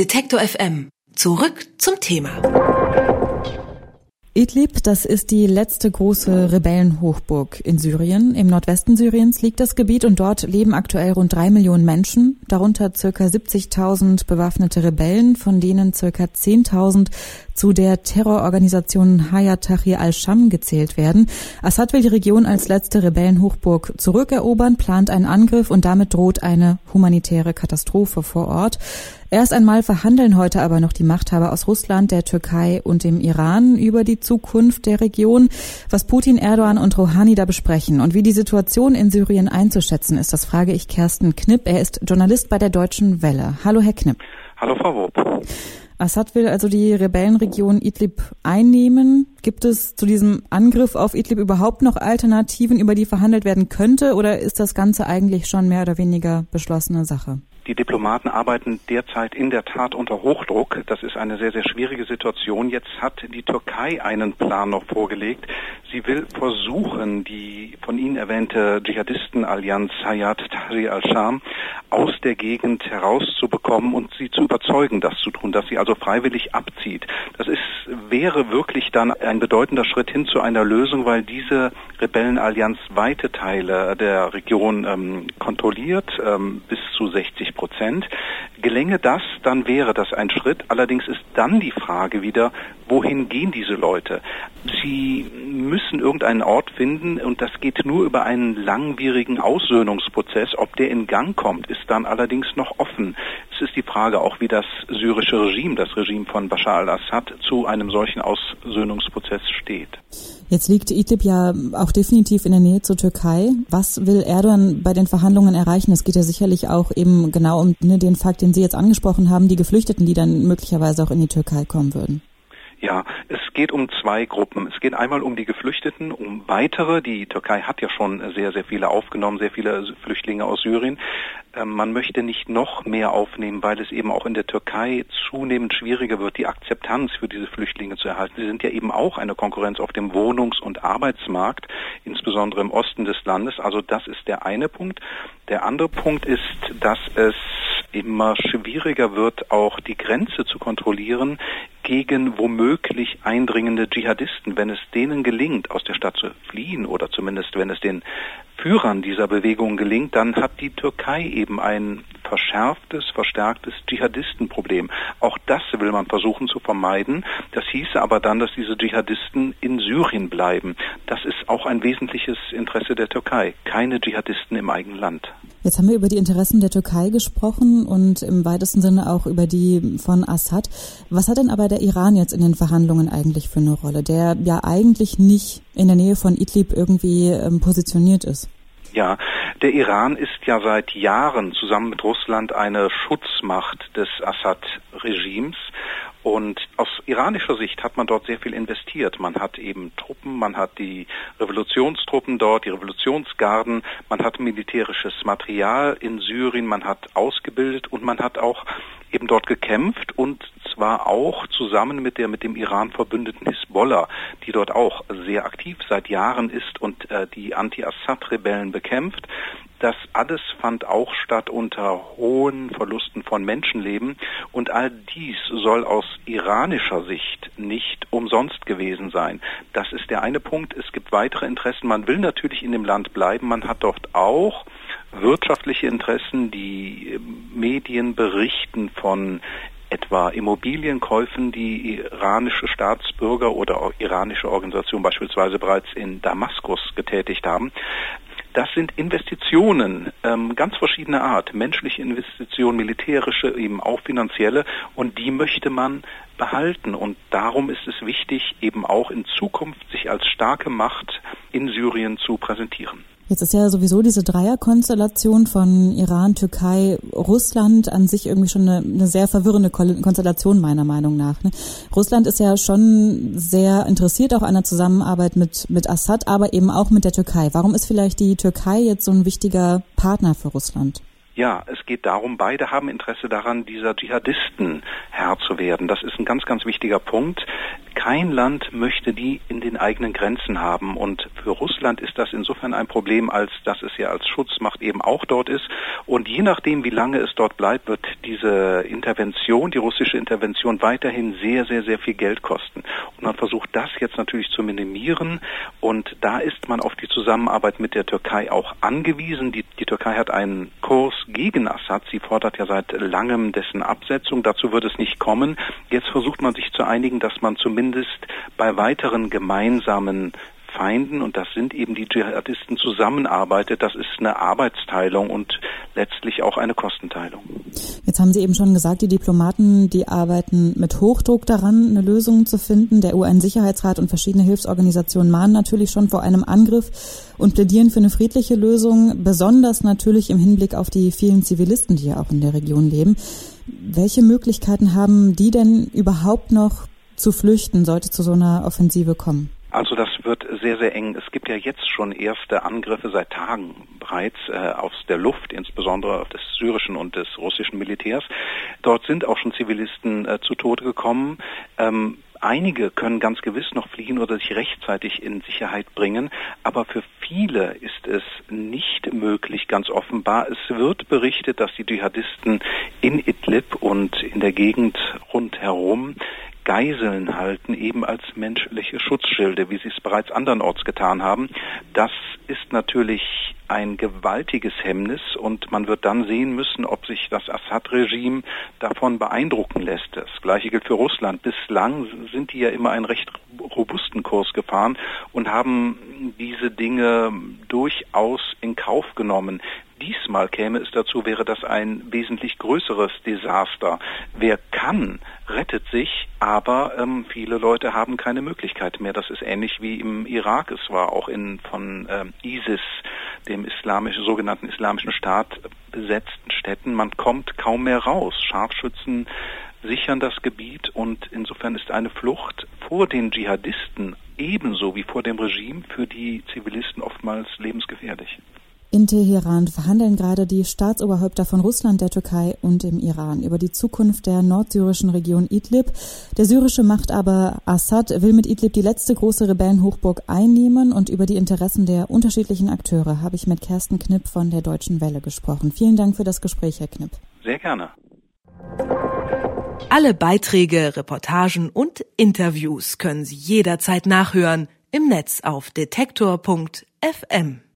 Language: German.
Detektor FM. Zurück zum Thema. Idlib, das ist die letzte große Rebellenhochburg in Syrien. Im Nordwesten Syriens liegt das Gebiet und dort leben aktuell rund drei Millionen Menschen, darunter circa 70.000 bewaffnete Rebellen, von denen circa 10.000 zu der Terrororganisation Hayat Tahrir al-Sham gezählt werden. Assad will die Region als letzte Rebellenhochburg zurückerobern, plant einen Angriff und damit droht eine humanitäre Katastrophe vor Ort. Erst einmal verhandeln heute aber noch die Machthaber aus Russland, der Türkei und dem Iran über die Zukunft der Region. Was Putin, Erdogan und Rouhani da besprechen und wie die Situation in Syrien einzuschätzen ist, das frage ich Kersten Knipp. Er ist Journalist bei der Deutschen Welle. Hallo, Herr Knipp. Hallo, Frau Wob. Assad will also die Rebellenregion Idlib einnehmen. Gibt es zu diesem Angriff auf Idlib überhaupt noch Alternativen, über die verhandelt werden könnte, oder ist das Ganze eigentlich schon mehr oder weniger beschlossene Sache? Die Diplomaten arbeiten derzeit in der Tat unter Hochdruck. Das ist eine sehr, sehr schwierige Situation. Jetzt hat die Türkei einen Plan noch vorgelegt. Sie will versuchen, die von Ihnen erwähnte Dschihadistenallianz Hayat Tahrir al-Sham aus der Gegend herauszubekommen und sie zu überzeugen, das zu tun, dass sie also freiwillig abzieht. Das ist, wäre wirklich dann ein bedeutender Schritt hin zu einer Lösung, weil diese Rebellenallianz weite Teile der Region ähm, kontrolliert, ähm, bis zu 60 Prozent. Gelänge das, dann wäre das ein Schritt. Allerdings ist dann die Frage wieder, wohin gehen diese Leute? Sie müssen irgendeinen Ort finden und das geht nur über einen langwierigen Aussöhnungsprozess. Ob der in Gang kommt, ist dann allerdings noch offen. Es ist die Frage auch, wie das syrische Regime, das Regime von Bashar al-Assad, zu einem solchen Aussöhnungsprozess steht. Jetzt liegt Idlib ja auch definitiv in der Nähe zur Türkei. Was will Erdogan bei den Verhandlungen erreichen? Es geht ja sicherlich auch eben genau um ne, den Fakt, den Sie jetzt angesprochen haben, die Geflüchteten, die dann möglicherweise auch in die Türkei kommen würden. Ja, es geht um zwei Gruppen. Es geht einmal um die Geflüchteten, um weitere. Die Türkei hat ja schon sehr, sehr viele aufgenommen, sehr viele Flüchtlinge aus Syrien. Ähm, man möchte nicht noch mehr aufnehmen, weil es eben auch in der Türkei zunehmend schwieriger wird, die Akzeptanz für diese Flüchtlinge zu erhalten. Sie sind ja eben auch eine Konkurrenz auf dem Wohnungs- und Arbeitsmarkt, insbesondere im Osten des Landes. Also das ist der eine Punkt. Der andere Punkt ist, dass es immer schwieriger wird, auch die Grenze zu kontrollieren gegen womöglich eindringende Dschihadisten. Wenn es denen gelingt, aus der Stadt zu fliehen oder zumindest wenn es den Führern dieser Bewegung gelingt, dann hat die Türkei eben ein verschärftes, verstärktes Dschihadistenproblem. Auch das will man versuchen zu vermeiden. Das hieße aber dann, dass diese Dschihadisten in Syrien bleiben. Das ist auch ein wesentliches Interesse der Türkei. Keine Dschihadisten im eigenen Land. Jetzt haben wir über die Interessen der Türkei gesprochen und im weitesten Sinne auch über die von Assad. Was hat denn aber der Iran jetzt in den Verhandlungen eigentlich für eine Rolle, der ja eigentlich nicht in der Nähe von Idlib irgendwie ähm, positioniert ist? Ja, der Iran ist ja seit Jahren zusammen mit Russland eine Schutzmacht des Assad-Regimes und aus iranischer Sicht hat man dort sehr viel investiert. Man hat eben Truppen, man hat die Revolutionstruppen dort, die Revolutionsgarden, man hat militärisches Material in Syrien, man hat ausgebildet und man hat auch eben dort gekämpft und zwar auch zusammen mit der mit dem Iran verbündeten Hisbollah, die dort auch sehr aktiv seit Jahren ist und äh, die Anti-Assad-Rebellen bekämpft. Das alles fand auch statt unter hohen Verlusten von Menschenleben und all dies soll aus iranischer Sicht nicht umsonst gewesen sein. Das ist der eine Punkt. Es gibt weitere Interessen. Man will natürlich in dem Land bleiben. Man hat dort auch wirtschaftliche Interessen. Die Medien berichten von etwa Immobilienkäufen, die iranische Staatsbürger oder iranische Organisationen beispielsweise bereits in Damaskus getätigt haben. Das sind Investitionen ähm, ganz verschiedener Art, menschliche Investitionen, militärische, eben auch finanzielle, und die möchte man behalten. Und darum ist es wichtig, eben auch in Zukunft sich als starke Macht in Syrien zu präsentieren. Jetzt ist ja sowieso diese Dreierkonstellation von Iran, Türkei, Russland an sich irgendwie schon eine, eine sehr verwirrende Konstellation meiner Meinung nach. Ne? Russland ist ja schon sehr interessiert auch an der Zusammenarbeit mit, mit Assad, aber eben auch mit der Türkei. Warum ist vielleicht die Türkei jetzt so ein wichtiger Partner für Russland? Ja, es geht darum, beide haben Interesse daran, dieser Dschihadisten Herr zu werden. Das ist ein ganz, ganz wichtiger Punkt. Kein Land möchte die in den eigenen Grenzen haben. Und für Russland ist das insofern ein Problem, als dass es ja als Schutzmacht eben auch dort ist. Und je nachdem, wie lange es dort bleibt, wird diese Intervention, die russische Intervention weiterhin sehr, sehr, sehr viel Geld kosten. Und man versucht das jetzt natürlich zu minimieren. Und da ist man auf die Zusammenarbeit mit der Türkei auch angewiesen. Die, die Türkei hat einen Kurs gegen Assad. Sie fordert ja seit langem dessen Absetzung. Dazu wird es nicht kommen. Jetzt versucht man sich zu einigen, dass man zumindest bei weiteren gemeinsamen Feinden, und das sind eben die Dschihadisten, zusammenarbeitet. Das ist eine Arbeitsteilung und letztlich auch eine Kostenteilung. Jetzt haben Sie eben schon gesagt, die Diplomaten, die arbeiten mit Hochdruck daran, eine Lösung zu finden. Der UN-Sicherheitsrat und verschiedene Hilfsorganisationen mahnen natürlich schon vor einem Angriff und plädieren für eine friedliche Lösung, besonders natürlich im Hinblick auf die vielen Zivilisten, die ja auch in der Region leben. Welche Möglichkeiten haben die denn überhaupt noch zu flüchten, sollte zu so einer Offensive kommen? Also das wird sehr, sehr eng. Es gibt ja jetzt schon erste Angriffe seit Tagen bereits äh, aus der Luft, insbesondere des syrischen und des russischen Militärs. Dort sind auch schon Zivilisten äh, zu Tode gekommen. Ähm, Einige können ganz gewiss noch fliehen oder sich rechtzeitig in Sicherheit bringen, aber für viele ist es nicht möglich, ganz offenbar. Es wird berichtet, dass die Dschihadisten in Idlib und in der Gegend rundherum Geiseln halten, eben als menschliche Schutzschilde, wie sie es bereits andernorts getan haben. Das ist natürlich ein gewaltiges Hemmnis und man wird dann sehen müssen, ob sich das Assad-Regime davon beeindrucken lässt. Das gleiche gilt für Russland. Bislang sind die ja immer einen recht robusten Kurs gefahren und haben diese Dinge durchaus in Kauf genommen diesmal käme es dazu, wäre das ein wesentlich größeres Desaster. Wer kann, rettet sich, aber ähm, viele Leute haben keine Möglichkeit mehr. Das ist ähnlich wie im Irak. Es war auch in von ähm, ISIS, dem islamischen, sogenannten islamischen Staat, besetzten Städten. Man kommt kaum mehr raus. Scharfschützen sichern das Gebiet und insofern ist eine Flucht vor den Dschihadisten ebenso wie vor dem Regime für die Zivilisten oftmals lebensgefährlich. In Teheran verhandeln gerade die Staatsoberhäupter von Russland, der Türkei und dem Iran über die Zukunft der nordsyrischen Region Idlib. Der syrische Machthaber Assad will mit Idlib die letzte große Rebellenhochburg einnehmen und über die Interessen der unterschiedlichen Akteure habe ich mit Kersten Knipp von der Deutschen Welle gesprochen. Vielen Dank für das Gespräch, Herr Knipp. Sehr gerne. Alle Beiträge, Reportagen und Interviews können Sie jederzeit nachhören im Netz auf detektor.fm.